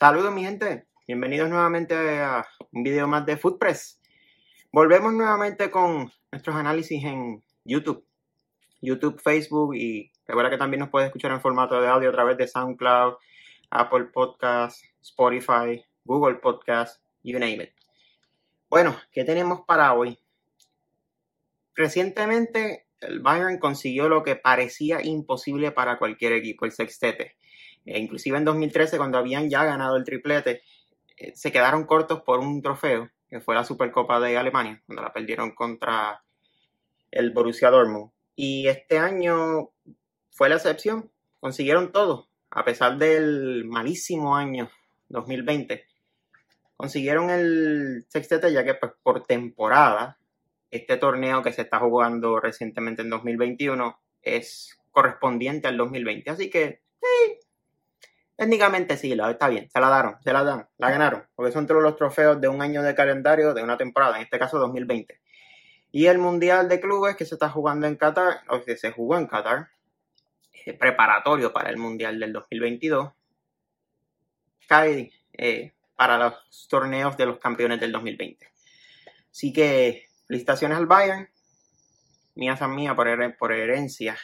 Saludos mi gente, bienvenidos nuevamente a un video más de Footpress. Volvemos nuevamente con nuestros análisis en YouTube, YouTube, Facebook y recuerda que también nos puedes escuchar en formato de audio a través de SoundCloud, Apple Podcasts, Spotify, Google Podcasts, you name it. Bueno, ¿qué tenemos para hoy? Recientemente el Bayern consiguió lo que parecía imposible para cualquier equipo, el sextete. E inclusive en 2013, cuando habían ya ganado el triplete, eh, se quedaron cortos por un trofeo, que fue la Supercopa de Alemania, cuando la perdieron contra el Borussia Dortmund. Y este año fue la excepción, consiguieron todo, a pesar del malísimo año 2020. Consiguieron el sextete ya que pues, por temporada, este torneo que se está jugando recientemente en 2021 es correspondiente al 2020. Así que Técnicamente sí, está bien, se la daron, se la dan, la ganaron, porque son todos los trofeos de un año de calendario de una temporada, en este caso 2020. Y el Mundial de Clubes que se está jugando en Qatar, o que se jugó en Qatar, eh, preparatorio para el Mundial del 2022, cae eh, para los torneos de los campeones del 2020. Así que felicitaciones al Bayern, mías a mía por herencia,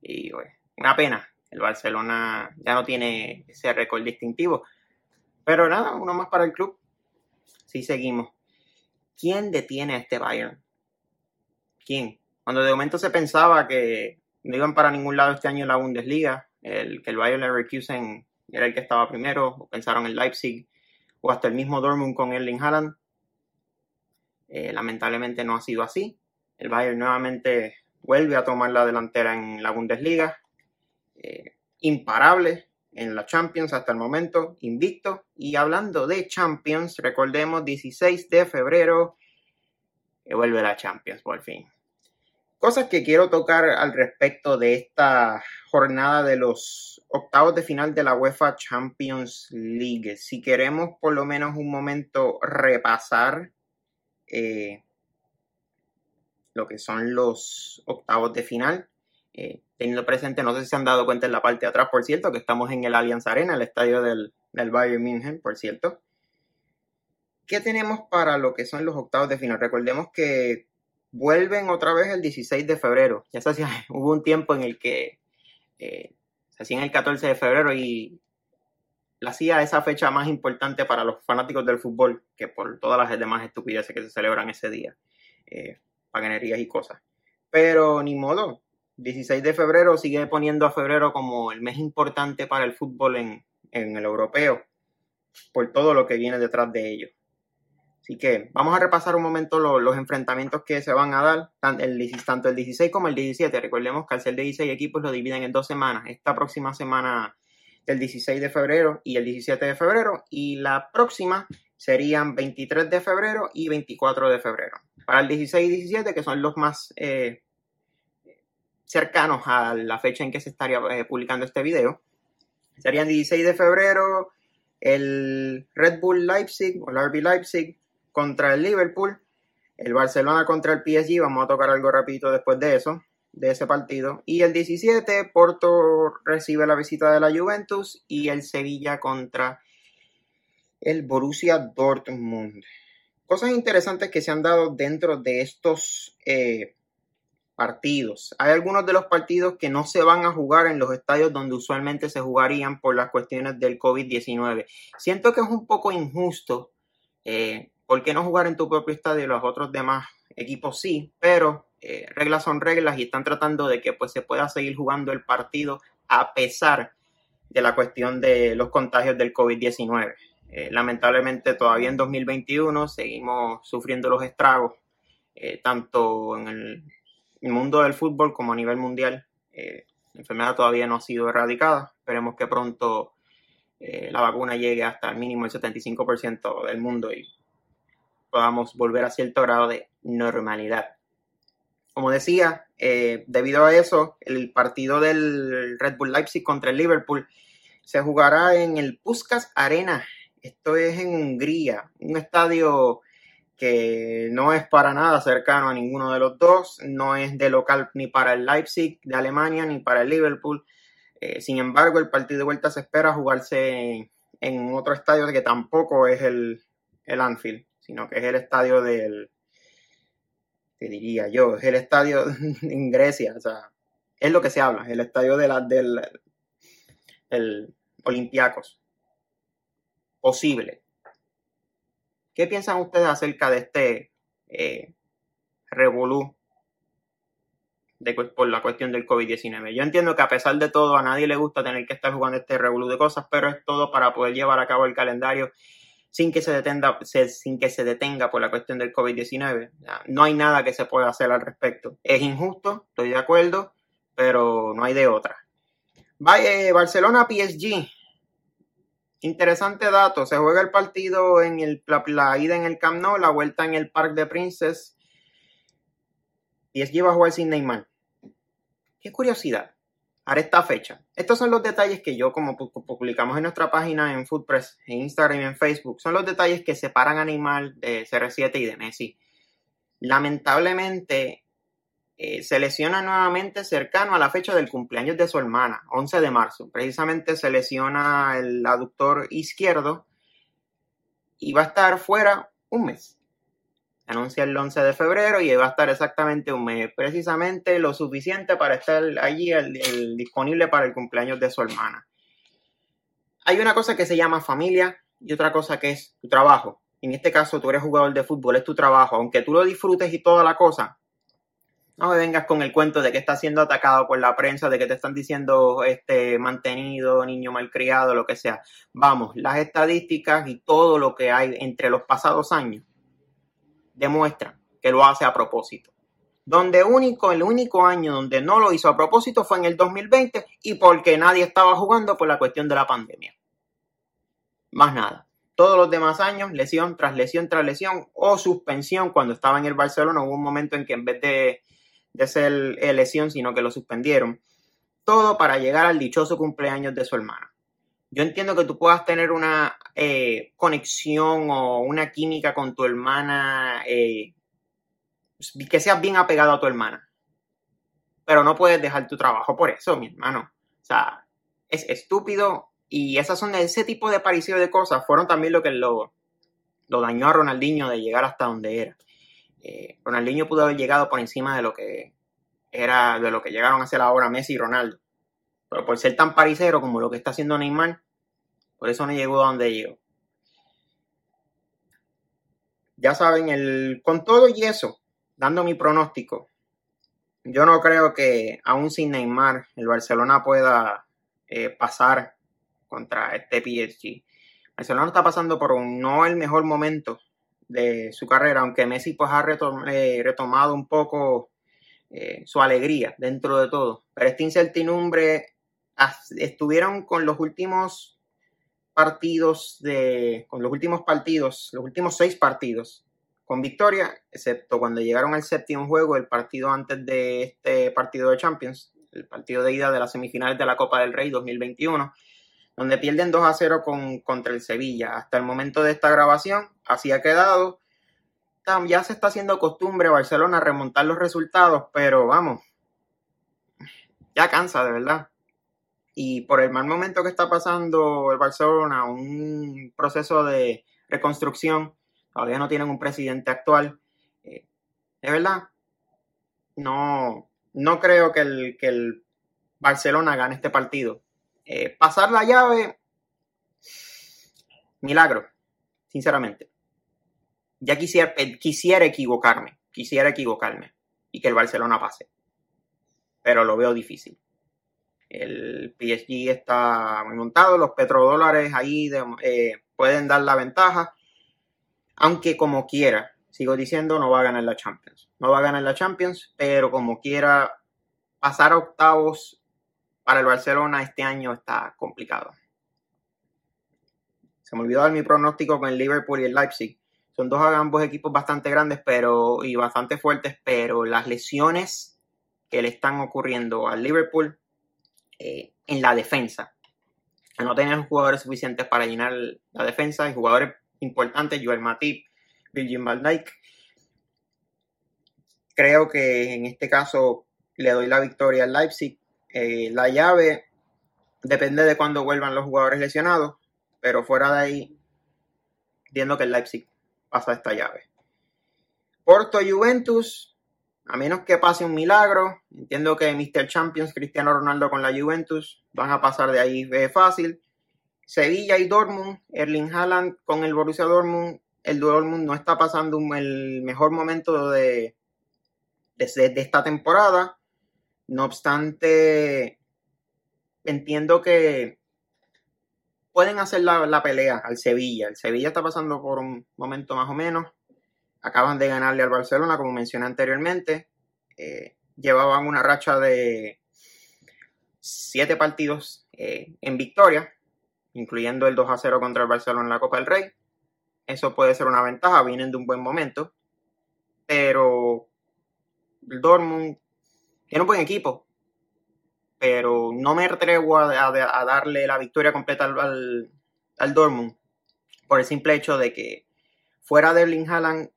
y una pena el Barcelona ya no tiene ese récord distintivo. Pero nada, uno más para el club. Sí, seguimos. ¿Quién detiene a este Bayern? ¿Quién? Cuando de momento se pensaba que no iban para ningún lado este año la Bundesliga, el, que el Bayern Leverkusen era el que estaba primero, o pensaron en Leipzig, o hasta el mismo Dortmund con Erling Haaland. Eh, lamentablemente no ha sido así. El Bayern nuevamente vuelve a tomar la delantera en la Bundesliga. Eh, imparable en la Champions hasta el momento, invicto. Y hablando de Champions, recordemos 16 de febrero, que vuelve la Champions por fin. Cosas que quiero tocar al respecto de esta jornada de los octavos de final de la UEFA Champions League. Si queremos por lo menos un momento repasar eh, lo que son los octavos de final. Eh, teniendo presente, no sé si se han dado cuenta en la parte de atrás, por cierto, que estamos en el Allianz Arena, el estadio del, del Bayern München, por cierto. ¿Qué tenemos para lo que son los octavos de final? Recordemos que vuelven otra vez el 16 de febrero. Ya se hacía, hubo un tiempo en el que eh, se hacían el 14 de febrero y la hacía esa fecha más importante para los fanáticos del fútbol que por todas las demás estupideces que se celebran ese día. Eh, paganerías y cosas. Pero ni modo, 16 de febrero sigue poniendo a febrero como el mes importante para el fútbol en, el europeo, por todo lo que viene detrás de ello. Así que vamos a repasar un momento los enfrentamientos que se van a dar, tanto el, 16 como el 17. Recordemos que al ser de 16 equipos lo dividen en dos semanas. Esta próxima semana el 16 de febrero y el 17 de febrero. Y la próxima serían 23 de febrero y 24 de febrero. Para el 16 y 17, que son los más eh, cercanos a la fecha en que se estaría eh, publicando este video. Serían 16 de febrero el Red Bull Leipzig o el RB Leipzig contra el Liverpool, el Barcelona contra el PSG, vamos a tocar algo rapidito después de eso, de ese partido, y el 17 Porto recibe la visita de la Juventus y el Sevilla contra el Borussia Dortmund. Cosas interesantes que se han dado dentro de estos eh, partidos. Hay algunos de los partidos que no se van a jugar en los estadios donde usualmente se jugarían por las cuestiones del COVID-19. Siento que es un poco injusto. Eh, ¿Por qué no jugar en tu propio estadio? Los otros demás equipos sí, pero eh, reglas son reglas y están tratando de que pues, se pueda seguir jugando el partido a pesar de la cuestión de los contagios del COVID-19. Eh, lamentablemente todavía en 2021 seguimos sufriendo los estragos, tanto en el el mundo del fútbol como a nivel mundial. Eh, la enfermedad todavía no ha sido erradicada. Esperemos que pronto eh, la vacuna llegue hasta el mínimo el 75% del mundo y podamos volver a cierto grado de normalidad. Como decía, eh, debido a eso, el partido del Red Bull Leipzig contra el Liverpool se jugará en el Puskas Arena. Esto es en Hungría, un estadio que no es para nada cercano a ninguno de los dos, no es de local ni para el Leipzig de Alemania ni para el Liverpool. Eh, sin embargo, el partido de vuelta se espera jugarse en, otro estadio que tampoco es el, el Anfield, sino que es el estadio del, te diría yo, es el estadio en Grecia, o sea, es lo que se habla, el estadio de la, del el Olympiacos. Posible. ¿Qué piensan ustedes acerca de este eh, revolú de, por la cuestión del COVID-19? Yo entiendo que a pesar de todo a nadie le gusta tener que estar jugando este revolú de cosas, pero es todo para poder llevar a cabo el calendario sin que se detenga, sin que se detenga por la cuestión del COVID-19. No hay nada que se pueda hacer al respecto. Es injusto, estoy de acuerdo, pero no hay de otra. Eh, Barcelona PSG. Interesante dato. Se juega el partido en la, ida en el Camp Nou, la vuelta en el Parc de Princes. PSG va a jugar sin Neymar. Qué curiosidad a esta fecha. Estos son los detalles que yo, como publicamos en nuestra página en Footpress, en Instagram y en Facebook, son los detalles que separan a Neymar de CR7 y de Messi. Lamentablemente, eh, se lesiona nuevamente cercano a la fecha del cumpleaños de su hermana, 11 de marzo. Precisamente se lesiona el aductor izquierdo y va a estar fuera un mes anuncia el 11 de febrero y va a estar exactamente un mes, precisamente lo suficiente para estar allí disponible para el cumpleaños de su hermana. Hay una cosa que se llama familia y otra cosa que es tu trabajo. En este caso, tú eres jugador de fútbol, es tu trabajo. Aunque tú lo disfrutes y toda la cosa, no me vengas con el cuento de que estás siendo atacado por la prensa, de que te están diciendo este mantenido, niño malcriado, lo que sea. Vamos, las estadísticas y todo lo que hay entre los pasados años demuestra que lo hace a propósito. Donde único, el único año donde no lo hizo a propósito fue en el 2020 y porque nadie estaba jugando por la cuestión de la pandemia. Más nada. Todos los demás años, lesión tras lesión tras lesión o suspensión cuando estaba en el Barcelona. Hubo un momento en que en vez de, de ser lesión, sino que lo suspendieron. Todo para llegar al dichoso cumpleaños de su hermana yo entiendo que tú puedas tener una eh, conexión o una química con tu hermana, eh, que seas bien apegado a tu hermana, pero no puedes dejar tu trabajo por eso, mi hermano. O sea, es estúpido y esas son ese tipo de parecido de cosas fueron también lo que lo dañó a Ronaldinho de llegar hasta donde era. Eh, Ronaldinho pudo haber llegado por encima de lo que era, de lo que llegaron a ser ahora Messi y Ronaldo. Pero por ser tan paricero como lo que está haciendo Neymar, por eso no llegó a donde llegó. Ya saben, el, con todo y eso, dando mi pronóstico, yo no creo que aún sin Neymar el Barcelona pueda eh, pasar contra este PSG. Barcelona está pasando por un, no el mejor momento de su carrera, aunque Messi pues ha eh, retomado un poco eh, su alegría dentro de todo. Pero esta incertidumbre estuvieron con los últimos partidos de, con los últimos partidos, los últimos seis partidos con victoria, excepto cuando llegaron al séptimo juego, el partido antes de este partido de Champions, el partido de ida de las semifinales de la Copa del Rey 2021, donde pierden 2 a 0 con, contra el Sevilla. Hasta el momento de esta grabación, así ha quedado. Ya se está haciendo costumbre Barcelona remontar los resultados, pero vamos, ya cansa de verdad. Y por el mal momento que está pasando el Barcelona, un proceso de reconstrucción, todavía no tienen un presidente actual. Eh, de verdad, no, no creo que el, que el Barcelona gane este partido. Eh, pasar la llave, milagro, sinceramente. Ya quisiera, eh, quisiera equivocarme, quisiera equivocarme y que el Barcelona pase. Pero lo veo difícil. El PSG está muy montado, los petrodólares ahí eh, pueden dar la ventaja, aunque como quiera, sigo diciendo, no va a ganar la Champions. No va a ganar la Champions, pero como quiera, pasar a octavos para el Barcelona este año está complicado. Se me olvidó dar mi pronóstico con el Liverpool y el Leipzig. Son dos ambos equipos bastante grandes pero, y bastante fuertes, pero las lesiones que le están ocurriendo al Liverpool eh, en la defensa. No tener jugadores suficientes para llenar la defensa y jugadores importantes, Joel Matip, Virgin van. Creo que en este caso le doy la victoria al Leipzig. Eh, la llave depende de cuándo vuelvan los jugadores lesionados, pero fuera de ahí, viendo que el Leipzig pasa esta llave. Porto Juventus, a menos que pase un milagro, entiendo que Mr. Champions, Cristiano Ronaldo con la Juventus, van a pasar de ahí fácil. Sevilla y Dortmund, Erling Haaland con el Borussia Dortmund, el Dortmund no está pasando el mejor momento de, de, esta temporada. No obstante, entiendo que pueden hacer la, pelea al Sevilla. El Sevilla está pasando por un momento más o menos. Acaban de ganarle al Barcelona, como mencioné anteriormente. Eh, llevaban una racha de siete partidos eh, en victoria, incluyendo el 2 a 0 contra el Barcelona en la Copa del Rey. Eso puede ser una ventaja, vienen de un buen momento. Pero el Dortmund tiene un buen equipo, pero no me atrevo a, darle la victoria completa al, al, Dortmund por el simple hecho de que fuera de Erling Haaland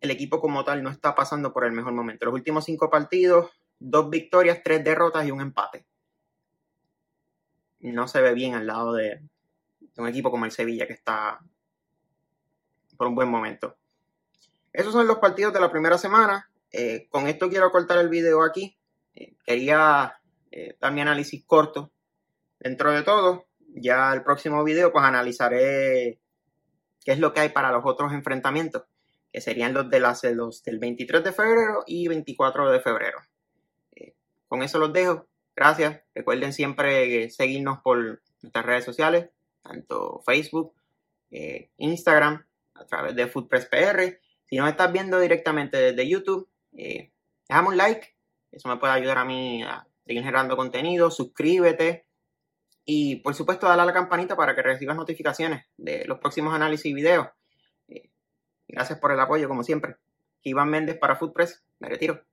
el equipo como tal no está pasando por el mejor momento. Los últimos cinco partidos, dos victorias, tres derrotas y un empate. No se ve bien al lado de un equipo como el Sevilla que está por un buen momento. Esos son los partidos de la primera semana. Eh, con esto quiero cortar el video aquí. Eh, quería eh, dar mi análisis corto dentro de todo. Ya el próximo video pues analizaré qué es lo que hay para los otros enfrentamientos, que serían los, de las, los del 23 de febrero y 24 de febrero. con eso los dejo. Gracias. Recuerden siempre seguirnos por nuestras redes sociales, tanto Facebook, Instagram, a través de Foodpress PR. Si no estás viendo directamente desde YouTube, eh, déjame un like, eso me puede ayudar a mí a seguir generando contenido, suscríbete y por supuesto dale a la campanita para que recibas notificaciones de los próximos análisis y videos. Eh, gracias por el apoyo como siempre. Iván Méndez para Foodpress, me retiro.